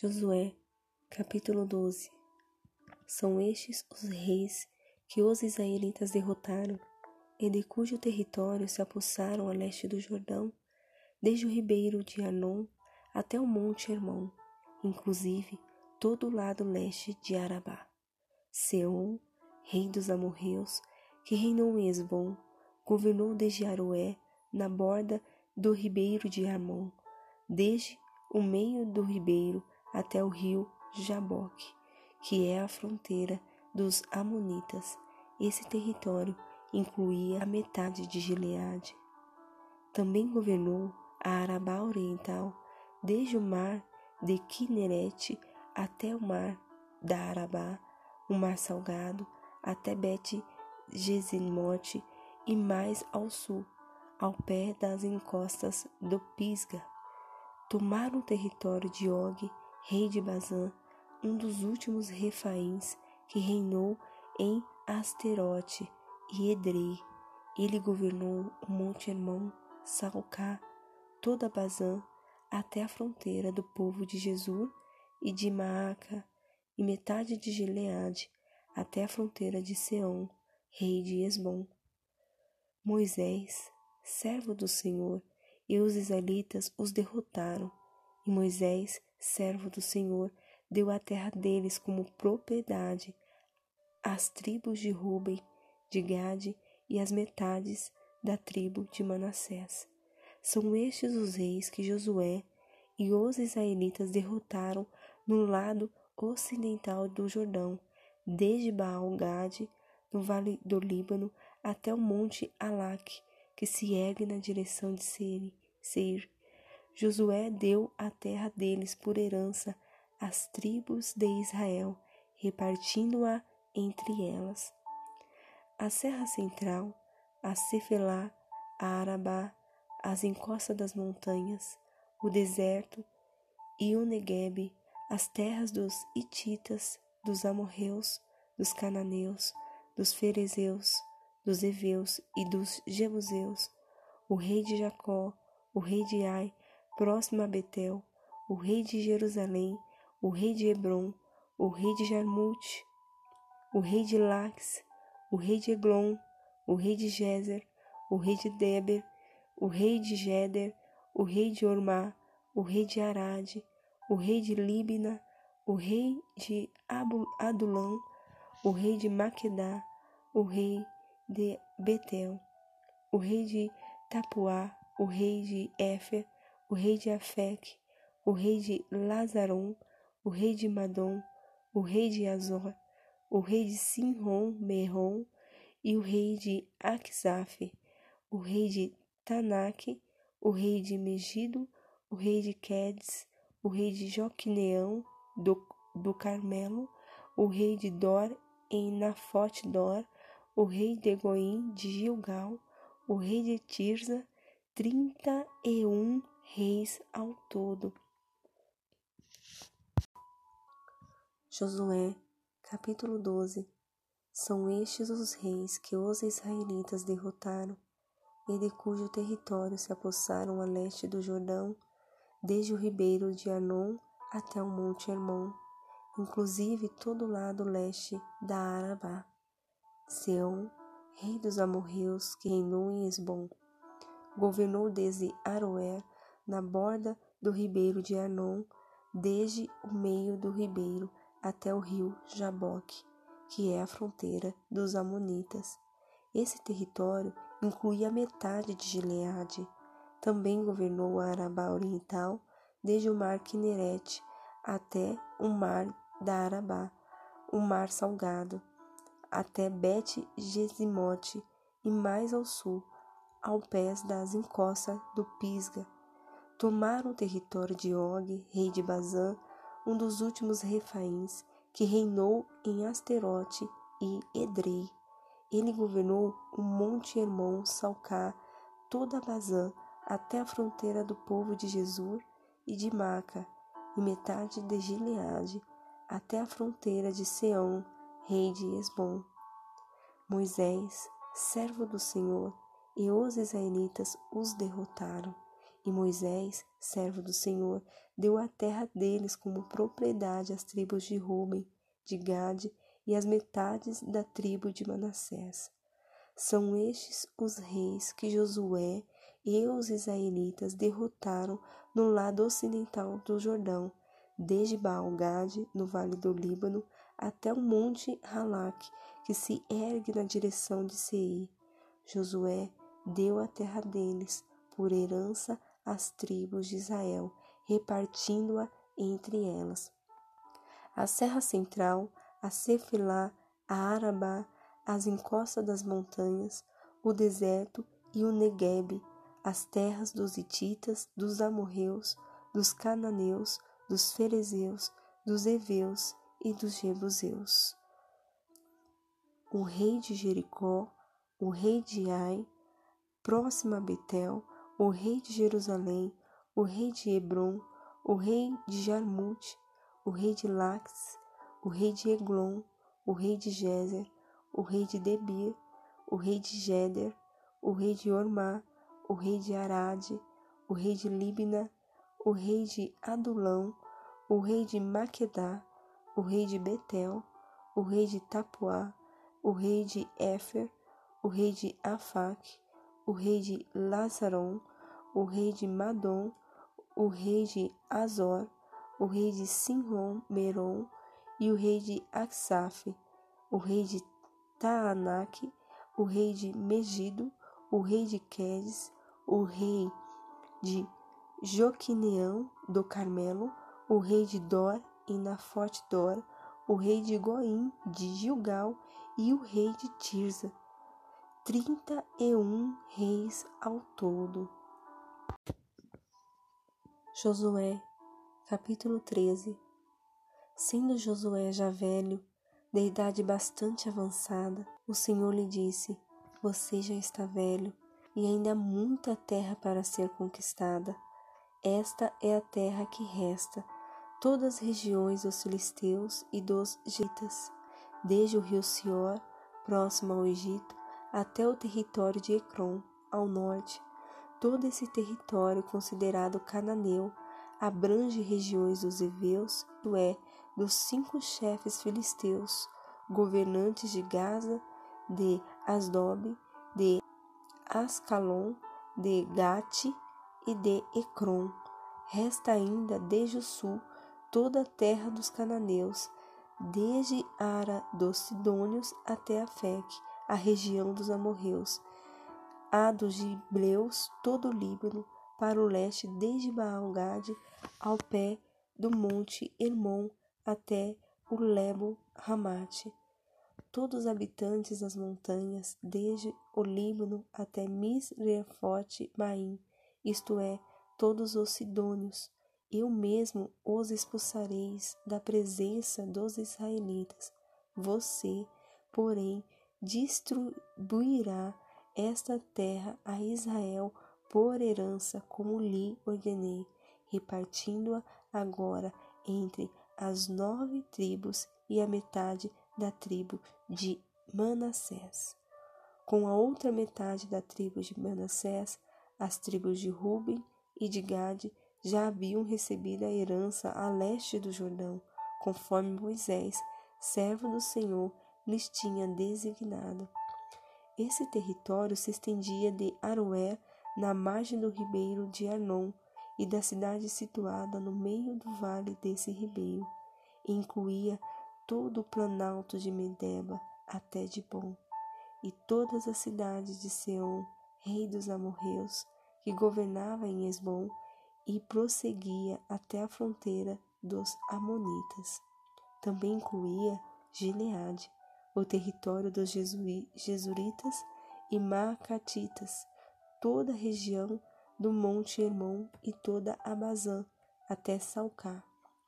Josué, capítulo 12 São estes os reis que os israelitas derrotaram e de cujo território se apossaram a leste do Jordão, desde o ribeiro de Anon até o monte Hermon, inclusive todo o lado leste de Arabá. Seom, rei dos amorreus, que reinou em Esbom, governou desde Aroé, na borda do ribeiro de Armon, desde o meio do ribeiro até o rio Jaboque, que é a fronteira dos Amonitas. Esse território incluía a metade de Gileade. Também governou a Arabá Oriental, desde o mar de Kinerete até o mar da Arabá, o mar salgado, até Bet Gesimote e mais ao sul, ao pé das encostas do Pisga. Tomaram o território de Og rei de Bazã, um dos últimos refaíns que reinou em Asterote e Edrei. Ele governou o Monte Hermon, Salcá, toda Bazã, até a fronteira do povo de Jesus e de Maaca, e metade de Gileade, até a fronteira de Seom, rei de Esbom. Moisés, servo do Senhor, e os israelitas os derrotaram, e Moisés servo do Senhor, deu a terra deles como propriedade às tribos de Ruben, de Gade e as metades da tribo de Manassés. São estes os reis que Josué e os israelitas derrotaram no lado ocidental do Jordão, desde Baal-Gade, no vale do Líbano, até o monte Alaque, que se ergue na direção de Seir. Josué deu a terra deles por herança às tribos de Israel, repartindo-a entre elas. A Serra Central, a Cefelá, a Arabá, as encostas das montanhas, o deserto e o Neguebe, as terras dos Hititas, dos amorreus, dos cananeus, dos ferezeus, dos heveus e dos jebuseus, o rei de Jacó, o rei de Ai, próximo a Betel, o rei de Jerusalém, o rei de Hebron, o rei de Jarmute, o rei de Lax, o rei de Eglon, o rei de Jezer, o rei de Deber, o rei de Jeder, o rei de Ormá, o rei de Arade, o rei de Libna, o rei de Adulam, o rei de Maquedá, o rei de Betel, o rei de Tapuá, o rei de Éfer, o rei de Afec, o rei de Lazaron, o rei de Madom, o rei de Azor, o rei de Sinron, Merron e o rei de Axaf, o rei de Tanak, o rei de Megido, o rei de Quedes, o rei de Joquineão do, do Carmelo, o rei de Dor em Nafote Dor, o rei de Goim de Gilgal, o rei de Tirza, trinta e um reis ao todo. Josué, capítulo 12 São estes os reis que os israelitas derrotaram e de cujo território se apossaram a leste do Jordão, desde o ribeiro de Anon até o monte Hermon, inclusive todo o lado leste da Arabá. Seom, rei dos amorreus, que reinou em Esbom, governou desde Aroer na borda do ribeiro de Arnon, desde o meio do ribeiro até o rio Jaboque, que é a fronteira dos Amonitas. Esse território incluía metade de Gileade. Também governou a Arabá Oriental, desde o mar Quinerete até o mar da Arabá, o mar Salgado, até Bet-Gesimote e mais ao sul, ao pés das encostas do Pisga tomaram o território de Og, rei de Bazã, um dos últimos refaíns, que reinou em Asterote e Edrei. Ele governou o monte Hermon, Salcá, toda Bazã, até a fronteira do povo de Jesus e de Maca, e metade de Gileade, até a fronteira de Seom, rei de Esbom. Moisés, servo do Senhor, e os israelitas os derrotaram E Moisés, servo do Senhor, deu a terra deles como propriedade às tribos de Ruben, de Gade e as metades da tribo de Manassés. São estes os reis que Josué e os israelitas derrotaram no lado ocidental do Jordão, desde Baal-Gade, no vale do Líbano, até o monte Halak, que se ergue na direção de Seir. Josué deu a terra deles por herança às tribos de Israel, repartindo-a entre elas. A Serra Central, a Cefilá, a Arabá, as encostas das montanhas, o deserto e o Neguebe, as terras dos Hititas, dos Amorreus, dos Cananeus, dos Ferezeus, dos Eveus e dos Jebuseus. O rei de Jericó, o rei de Ai, próximo a Betel, o rei de Jerusalém, o rei de Hebron, o rei de Jarmute, o rei de Lax, o rei de Eglon, o rei de Jezer, o rei de Debir, o rei de Jeder, o rei de Ormá, o rei de Arade, o rei de Libna, o rei de Adulão, o rei de Maquedá, o rei de Betel, o rei de Tapuá, o rei de Éfer, o rei de Afac, o rei de Lazaron, o rei de Madom, o rei de Azor, o rei de Sinron Meron e o rei de Aksaf, o rei de Taanac, o rei de Megido, o rei de Quedes, o rei de Joquineão do Carmelo, o rei de Dor e Nafote Dor, o rei de Goim de Gilgal e o rei de Tirza. Trinta e um reis ao todo. Josué, capítulo 13 Sendo Josué já velho, de idade bastante avançada, o Senhor lhe disse: Você já está velho e ainda há muita terra para ser conquistada. Esta é a terra que resta, todas as regiões dos filisteus e dos gitas, desde o rio Sior, próximo ao Egito, até o território de Ecrom, ao norte, Todo esse território considerado cananeu abrange regiões dos heveus, isto é, dos cinco chefes filisteus, governantes de Gaza, de Asdob, de Ascalon, de Gate e de Ecrom. Resta ainda desde o sul toda a terra dos cananeus, desde Ara dos Sidônios até Afec, a região dos amorreus, a dos Gibleus, todo o Líbano, para o leste, desde Baal-Gade ao pé do monte Hermon até o Lebo Ramate. Todos os habitantes das montanhas, desde o Líbano até Misrefote Maim, isto é, todos os sidônios, eu mesmo os expulsareis da presença dos israelitas. Você, porém, distribuirá esta terra a Israel por herança, como lhe ordenei, repartindo-a agora entre as nove tribos e a metade da tribo de Manassés. Com a outra metade da tribo de Manassés, as tribos de Ruben e de Gade já haviam recebido a herança a leste do Jordão, conforme Moisés, servo do Senhor, lhes tinha designado. Esse território se estendia de Aroé, na margem do ribeiro de Arnon, e da cidade situada no meio do vale desse ribeiro, e incluía todo o planalto de Medeba até Dibon, e todas as cidades de Seom, rei dos amorreus, que governava em Esbom, e prosseguia até a fronteira dos Amonitas. Também incluía Gileade, o território dos Jesuritas e Macatitas, toda a região do Monte Hermon e toda a Bazã, até Salcá,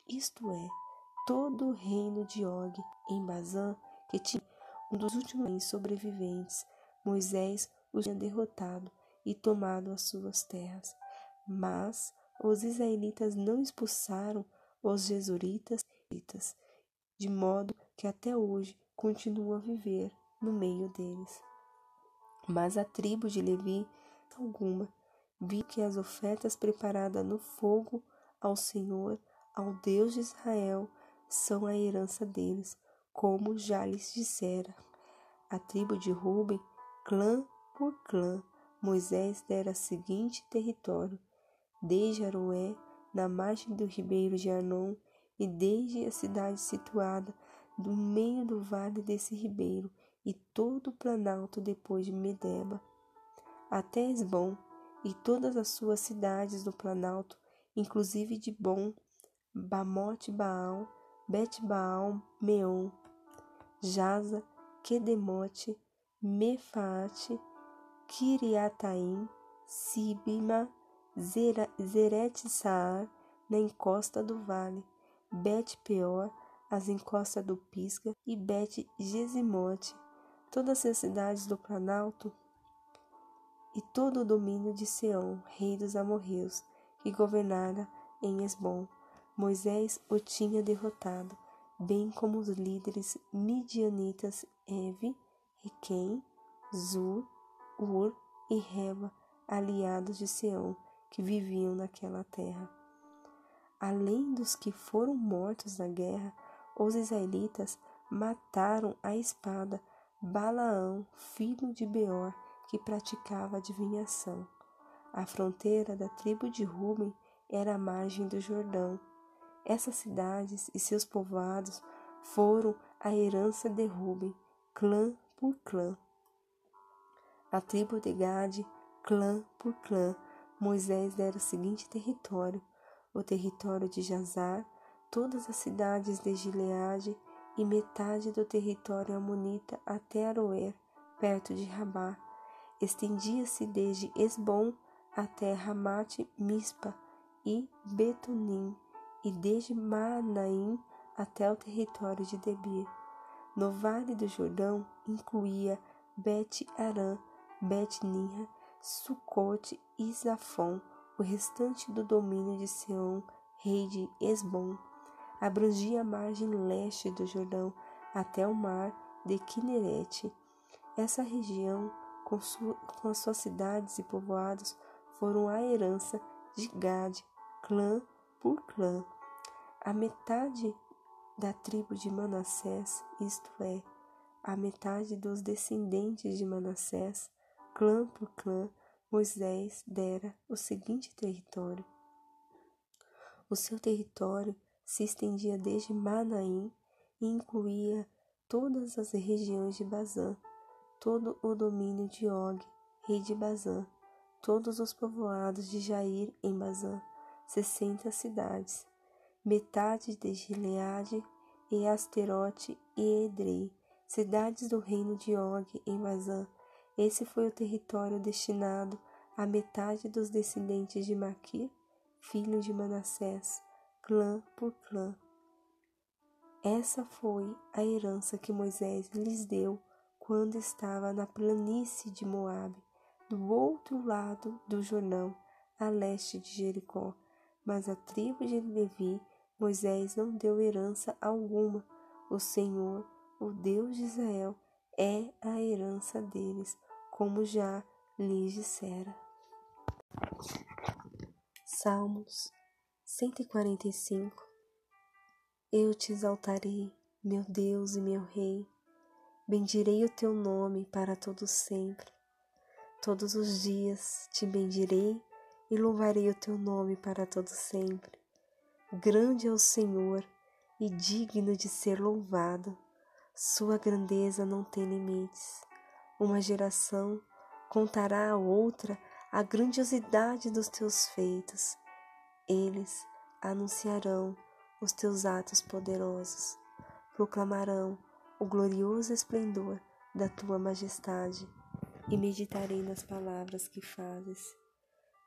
isto é, todo o reino de Og em Bazã, que tinha um dos últimos sobreviventes. Moisés os tinha derrotado e tomado as suas terras. Mas os israelitas não expulsaram os jesuritas, de modo que até hoje continua a viver no meio deles. Mas a tribo de Levi, alguma, vi que as ofertas preparadas no fogo ao Senhor, ao Deus de Israel, são a herança deles, como já lhes dissera. A tribo de Ruben, clã por clã, Moisés dera o seguinte território: desde Aroé, na margem do ribeiro de Arnon, e desde a cidade situada no meio do vale desse ribeiro, e todo o planalto depois de Medeba, até Esbom, e todas as suas cidades do planalto, inclusive de Bom, Bamote Baal, Bet Baal Meon, Jaza, Kedemote, Mefaate, Kiriataim, Sibima, Zeret Saar, na encosta do vale, Bet Peor, as encostas do Pisga e Bet Gesimote, todas as cidades do Planalto e todo o domínio de Seom, rei dos amorreus, que governara em Esbom. Moisés o tinha derrotado, bem como os líderes midianitas Eve, Requem, Zur, Ur e Reba, aliados de Seom, que viviam naquela terra. Além dos que foram mortos na guerra, os israelitas mataram a espada Balaão, filho de Beor, que praticava adivinhação. A fronteira da tribo de Ruben era a margem do Jordão. Essas cidades e seus povoados foram a herança de Ruben, clã por clã. A tribo de Gade, clã por clã, Moisés dera o seguinte território: o território de Jazar, todas as cidades de Gileade e metade do território amonita até Aroer, perto de Rabá. Estendia-se desde Esbom até Ramate Mispa e Betunim, e desde Manaim até o território de Debir. No vale do Jordão incluía Bet-Arã, Bet-Ninra, Sucote e Zafon, o restante do domínio de Seom, rei de Esbom abrangia a margem leste do Jordão até o mar de Quinerete. Essa região, com, sua, com as suas cidades e povoados, foram a herança de Gade, clã por clã. A metade da tribo de Manassés, isto é, a metade dos descendentes de Manassés, clã por clã, Moisés dera o seguinte território. O seu território se estendia desde Manaim e incluía todas as regiões de Bazã, todo o domínio de Og, rei de Bazã, todos os povoados de Jair em Bazã, sessenta cidades, metade de Gileade e Asterote e Edrei, cidades do reino de Og em Bazã. Esse foi o território destinado à metade dos descendentes de Maquir, filho de Manassés, clã por clã. Essa foi a herança que Moisés lhes deu quando estava na planície de Moabe, do outro lado do Jordão, a leste de Jericó. Mas a tribo de Levi, Moisés não deu herança alguma. O Senhor, o Deus de Israel, é a herança deles, como já lhes dissera. Salmos 145 Eu te exaltarei, meu Deus e meu Rei, bendirei o teu nome para todo sempre. Todos os dias te bendirei e louvarei o teu nome para todo sempre. Grande é o Senhor e digno de ser louvado. Sua grandeza não tem limites. Uma geração contará a outra a grandiosidade dos teus feitos eles anunciarão os teus atos poderosos, proclamarão o glorioso esplendor da tua majestade e meditarei nas palavras que fazes.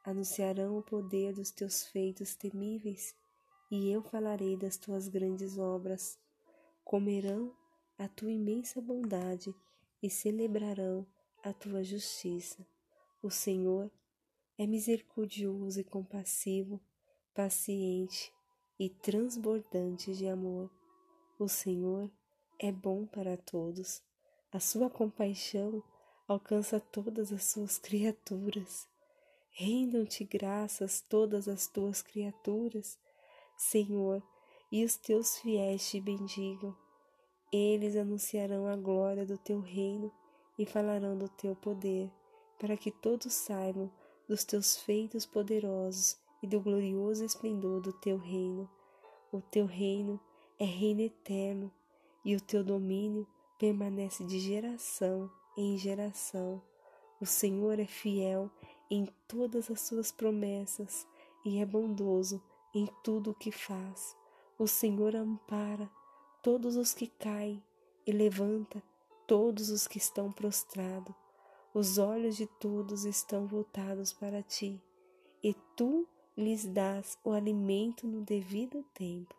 Anunciarão o poder dos teus feitos temíveis e eu falarei das tuas grandes obras. Comerão a tua imensa bondade e celebrarão a tua justiça. O Senhor é misericordioso e compassivo paciente e transbordante de amor. O Senhor é bom para todos. A sua compaixão alcança todas as suas criaturas. Rendam-te graças todas as tuas criaturas, Senhor, e os teus fiéis te bendigam. Eles anunciarão a glória do teu reino e falarão do teu poder, para que todos saibam dos teus feitos poderosos e do glorioso esplendor do teu reino. O teu reino é reino eterno e o teu domínio permanece de geração em geração. O Senhor é fiel em todas as suas promessas e é bondoso em tudo o que faz. O Senhor ampara todos os que caem e levanta todos os que estão prostrados. Os olhos de todos estão voltados para ti, e tu lhes dás o alimento no devido tempo.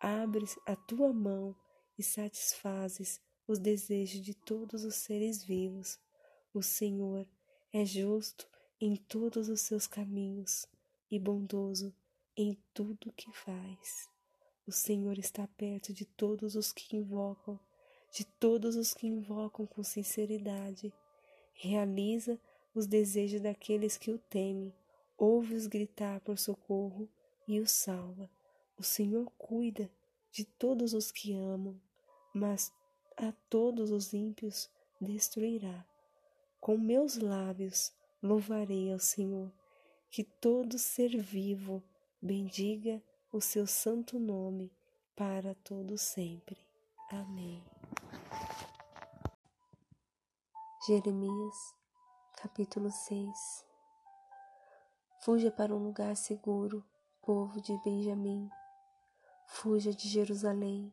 Abres a tua mão e satisfazes os desejos de todos os seres vivos. O Senhor é justo em todos os seus caminhos e bondoso em tudo que faz. O Senhor está perto de todos os que invocam, de todos os que invocam com sinceridade. Realiza os desejos daqueles que o temem, ouve-os gritar por socorro e os salva. O Senhor cuida de todos os que amam, mas a todos os ímpios destruirá. Com meus lábios louvarei ao Senhor, que todo ser vivo bendiga o seu santo nome para todo sempre. Amém. Jeremias, capítulo 6 Fuja para um lugar seguro, povo de Benjamim. Fuja de Jerusalém.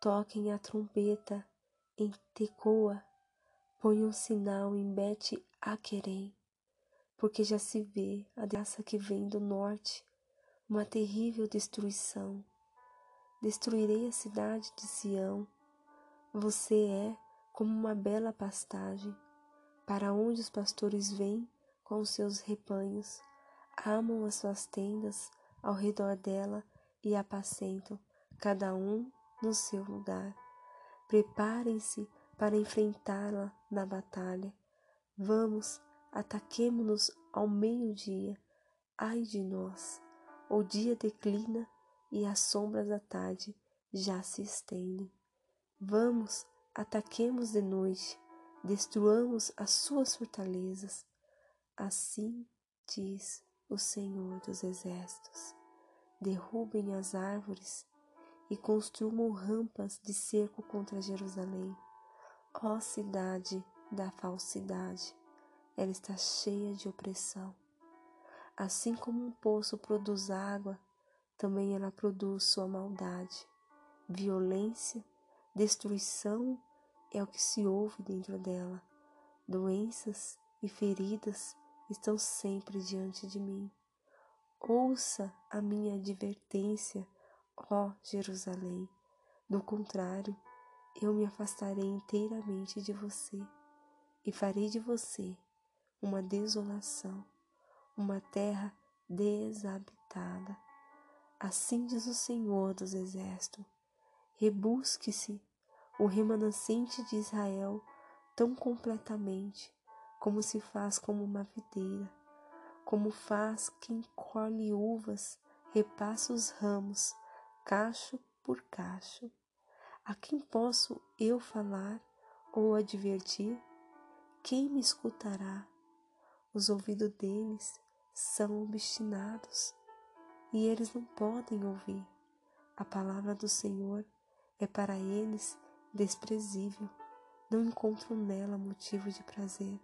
Toquem a trompeta em Tecoa. Ponham um sinal em Bet-Aquerem, porque já se vê a graça que vem do norte, uma terrível destruição. Destruirei a cidade de Sião. Você é como uma bela pastagem, para onde os pastores vêm com seus rebanhos, amam as suas tendas ao redor dela e apacentam, cada um no seu lugar. Preparem-se para enfrentá-la na batalha. Vamos, ataquemo-nos ao meio-dia. Ai de nós! O dia declina e as sombras da tarde já se estendem. Vamos, ataquemos de noite, destruamos as suas fortalezas. Assim diz o Senhor dos Exércitos: derrubem as árvores e construam rampas de cerco contra Jerusalém. Ó cidade da falsidade, ela está cheia de opressão. Assim como um poço produz água, também ela produz sua maldade. Violência, destruição é o que se ouve dentro dela. Doenças e feridas estão sempre diante de mim. Ouça a minha advertência, ó Jerusalém. Do contrário, eu me afastarei inteiramente de você e farei de você uma desolação, uma terra desabitada. Assim diz o Senhor dos Exércitos: rebusque-se o remanescente de Israel tão completamente como se faz como uma videira, como faz quem colhe uvas, repassa os ramos, cacho por cacho. A quem posso eu falar ou advertir? Quem me escutará? Os ouvidos deles são obstinados e eles não podem ouvir. A palavra do Senhor é para eles desprezível, não encontram nela motivo de prazer.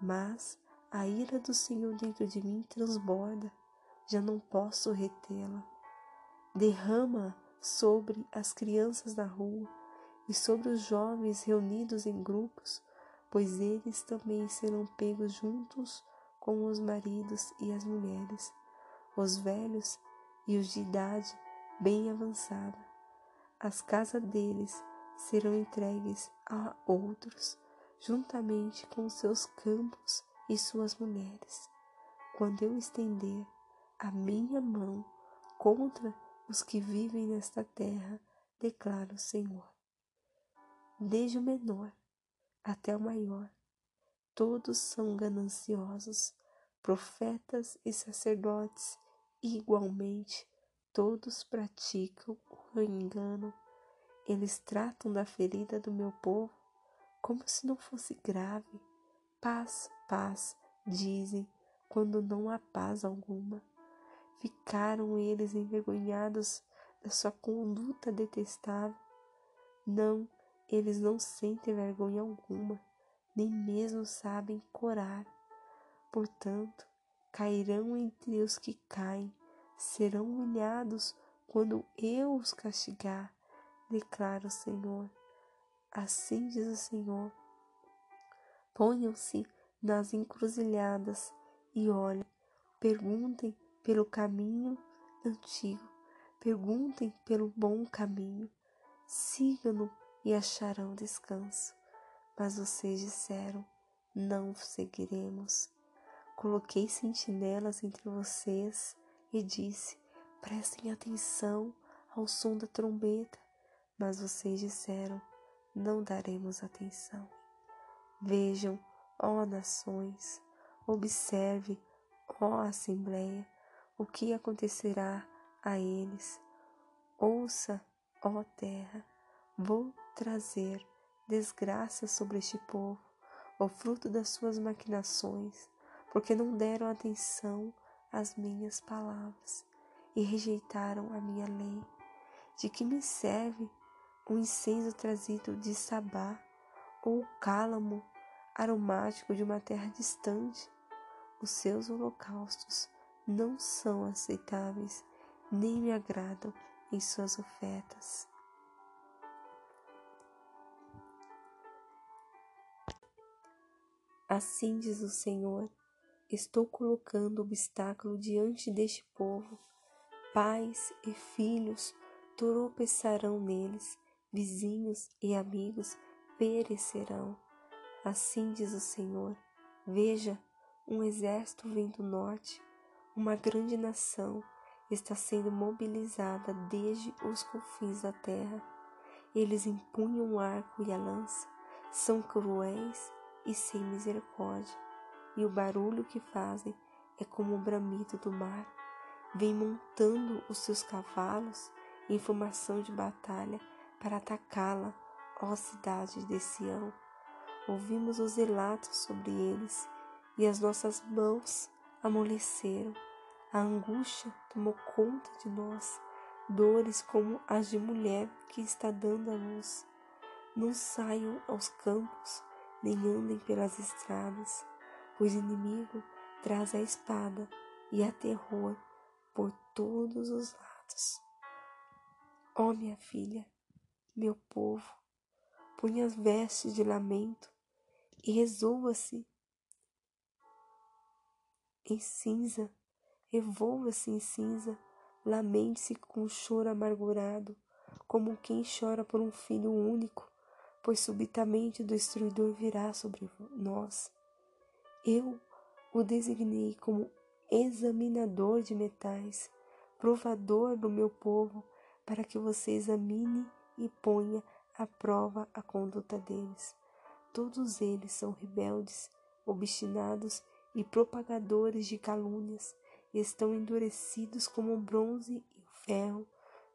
Mas a ira do Senhor dentro de mim transborda, já não posso retê-la. Derrama sobre as crianças da rua e sobre os jovens reunidos em grupos, pois eles também serão pegos juntos com os maridos e as mulheres, os velhos e os de idade bem avançada. As casas deles serão entregues a outros juntamente com seus campos e suas mulheres, quando eu estender a minha mão contra os que vivem nesta terra, declara o Senhor. Desde o menor até o maior, todos são gananciosos, profetas e sacerdotes, igualmente, todos praticam o engano. Eles tratam da ferida do meu povo como se não fosse grave. Paz, paz, dizem, quando não há paz alguma. Ficaram eles envergonhados da sua conduta detestável. Não, eles não sentem vergonha alguma, nem mesmo sabem corar. Portanto, cairão entre os que caem, serão humilhados quando eu os castigar, declara o Senhor. Assim diz o Senhor. Ponham-se nas encruzilhadas e olhem, perguntem pelo caminho antigo, perguntem pelo bom caminho, sigam-no e acharão descanso. Mas vocês disseram: Não seguiremos. Coloquei sentinelas entre vocês e disse: Prestem atenção ao som da trombeta. Mas vocês disseram: Não daremos atenção. Vejam, ó nações, observe, ó Assembleia, o que acontecerá a eles. Ouça, ó terra, vou trazer desgraça sobre este povo, o fruto das suas maquinações, porque não deram atenção às minhas palavras e rejeitaram a minha lei. De que me serve um incenso trazido de Sabá ou o cálamo aromático de uma terra distante? Os seus holocaustos não são aceitáveis, nem me agradam em suas ofertas. Assim diz o Senhor: Estou colocando obstáculo diante deste povo. Pais e filhos tropeçarão neles, vizinhos e amigos perecerão. Assim diz o Senhor: Veja, um exército vem do norte, uma grande nação está sendo mobilizada desde os confins da terra. Eles empunham o arco e a lança, são cruéis e sem misericórdia, e o barulho que fazem é como o bramido do mar. Vem montando os seus cavalos em formação de batalha para atacá-la, ó cidade de Sião. Ouvimos os relatos sobre eles e as nossas mãos amoleceram. A angústia tomou conta de nós, dores como as de mulher que está dando a luz. Não saiam aos campos, nem andem pelas estradas, pois o inimigo traz a espada e a terror por todos os lados. Ó oh, minha filha, meu povo, ponha as vestes de lamento e resolva-se em cinza, revolva-se em cinza, lamente-se com choro amargurado, como quem chora por um filho único pois subitamente o destruidor virá sobre nós. Eu o designei como examinador de metais, provador do meu povo, para que você examine e ponha à prova a conduta deles. Todos eles são rebeldes, obstinados e propagadores de calúnias, estão endurecidos como o bronze e o ferro.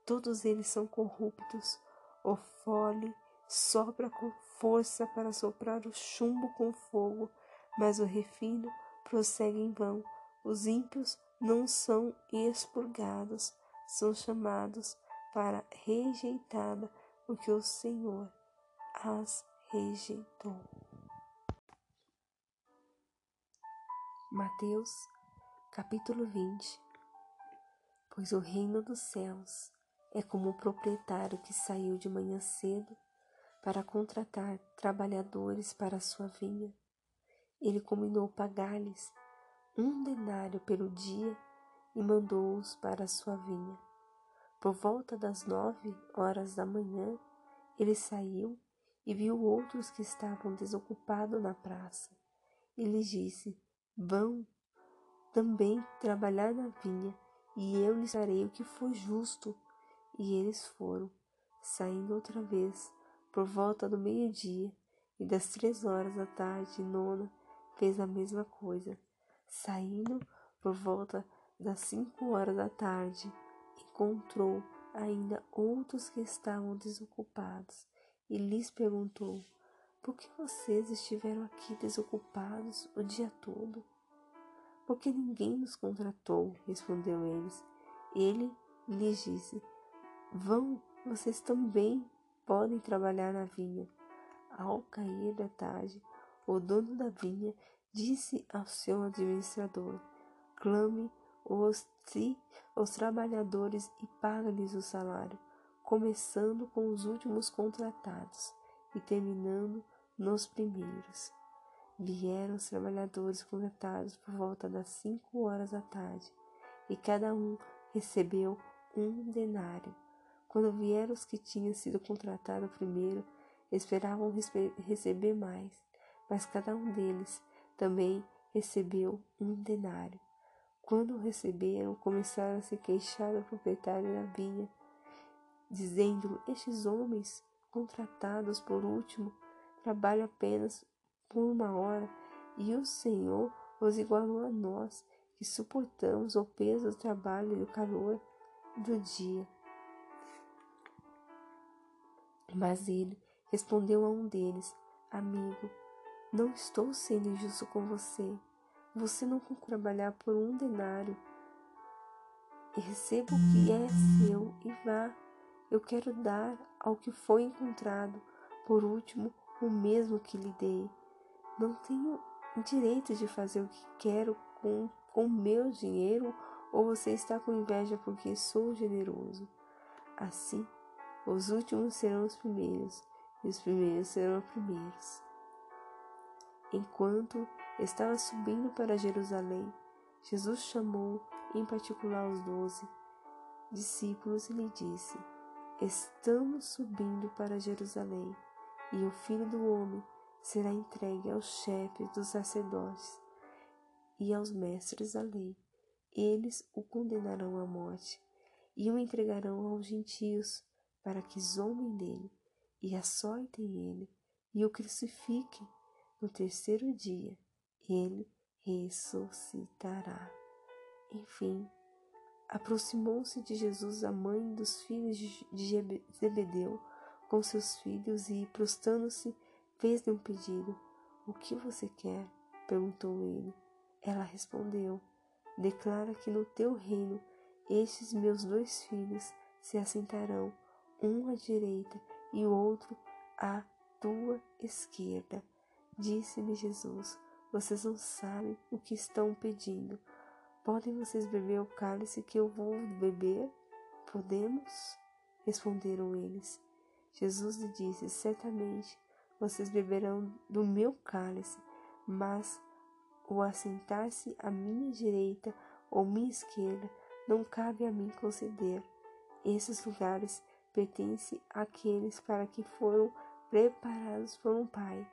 Todos eles são corruptos. O fole sopra com força para soprar o chumbo com fogo, mas o refino prossegue em vão. Os ímpios não são expurgados, são chamados para rejeitada, porque o Senhor as rejeitou. Mateus, capítulo 20 Pois o reino dos céus é como o proprietário que saiu de manhã cedo para contratar trabalhadores para a sua vinha. Ele combinou pagar-lhes um denário pelo dia e mandou-os para a sua vinha. Por volta das nove horas da manhã, ele saiu e viu outros que estavam desocupados na praça. E disse: Vão também trabalhar na vinha, e eu lhes darei o que for justo. E eles foram, saindo outra vez por volta do meio-dia e das três horas da tarde, Nona fez a mesma coisa. Saindo por volta das cinco horas da tarde, encontrou ainda outros que estavam desocupados e lhes perguntou: Por que vocês estiveram aqui desocupados o dia todo? Porque ninguém nos contratou, respondeu eles. Ele lhes disse: Vão, vocês também podem trabalhar na vinha. Ao cair da tarde, o dono da vinha disse ao seu administrador: Clame os, os trabalhadores e paga-lhes o salário, começando com os últimos contratados e terminando nos primeiros. Vieram os trabalhadores contratados por volta das cinco horas da tarde, e cada um recebeu um denário. Quando vieram os que tinham sido contratados primeiro, esperavam receber mais, mas cada um deles também recebeu um denário. Quando o receberam, começaram a se queixar do proprietário da vinha, dizendo: Estes homens, contratados por último, trabalham apenas por uma hora, e o Senhor os igualou a nós, que suportamos o peso do trabalho e do calor do dia. Mas ele respondeu a um deles: Amigo, não estou sendo injusto com você. Você não quer trabalhar por um denário. Receba o que é seu e vá. Eu quero dar ao que foi encontrado. Por último, o mesmo que lhe dei. Não tenho direito de fazer o que quero com o meu dinheiro ou você está com inveja porque sou generoso. Assim, os últimos serão os primeiros e os primeiros serão os primeiros. Enquanto estava subindo para Jerusalém, Jesus chamou em particular os doze discípulos e lhe disse: Estamos subindo para Jerusalém, e o filho do homem será entregue aos chefes dos sacerdotes e aos mestres da lei. Eles o condenarão à morte e o entregarão aos gentios para que zombem dele e açoitem ele e o crucifiquem. No terceiro dia, ele ressuscitará. Enfim, aproximou-se de Jesus a mãe dos filhos de Zebedeu com seus filhos e, prostando-se, fez-lhe um pedido. O que você quer? perguntou ele. Ela respondeu: Declara que no teu reino estes meus dois filhos se assentarão, um à direita e o outro à tua esquerda. Disse-lhe Jesus: Vocês não sabem o que estão pedindo. Podem vocês beber o cálice que eu vou beber? Podemos? Responderam eles. Jesus lhe disse: Certamente vocês beberão do meu cálice, mas o assentar-se à minha direita ou minha esquerda não cabe a mim conceder. Esses lugares pertencem àqueles para que foram preparados por um Pai.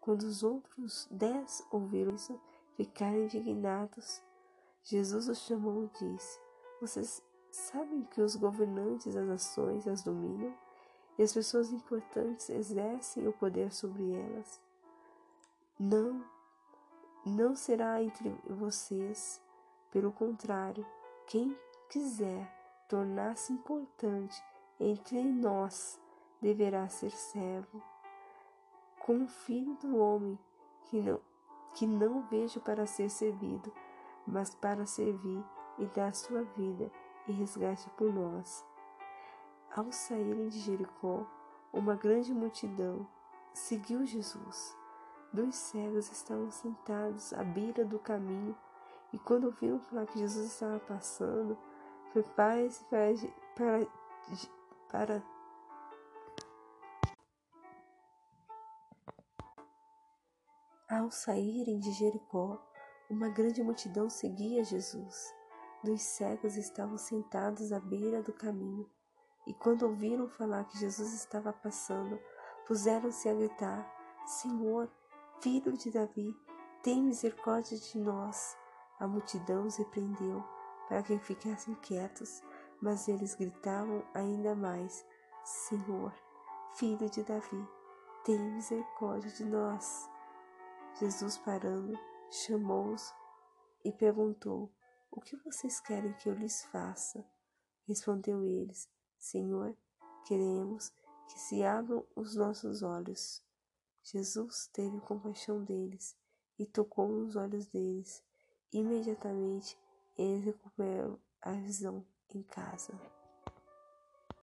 Quando os outros dez ouviram isso, ficaram indignados. Jesus os chamou e disse: Vocês sabem que os governantes das nações as dominam? e as pessoas importantes exercem o poder sobre elas. Não, não será entre vocês. Pelo contrário, quem quiser tornar-se importante entre nós deverá ser servo. Com o filho do homem que não, que não vejo para ser servido, mas para servir e dar sua vida e resgate por nós. Ao saírem de Jericó, uma grande multidão seguiu Jesus. Dois cegos estavam sentados à beira do caminho e, quando ouviram falar que Jesus estava passando, prepare-se para, para, para Ao saírem de Jericó, uma grande multidão seguia Jesus. Dois cegos estavam sentados à beira do caminho e quando ouviram falar que Jesus estava passando, puseram-se a gritar: Senhor, filho de Davi, tem misericórdia de nós. A multidão os repreendeu para que ficassem quietos, mas eles gritavam ainda mais: Senhor, filho de Davi, tem misericórdia de nós. Jesus, parando, chamou-os e perguntou: O que vocês querem que eu lhes faça? Respondeu eles: Senhor, queremos que se abram os nossos olhos. Jesus teve compaixão deles e tocou nos olhos deles. Imediatamente eles recuperaram a visão em casa.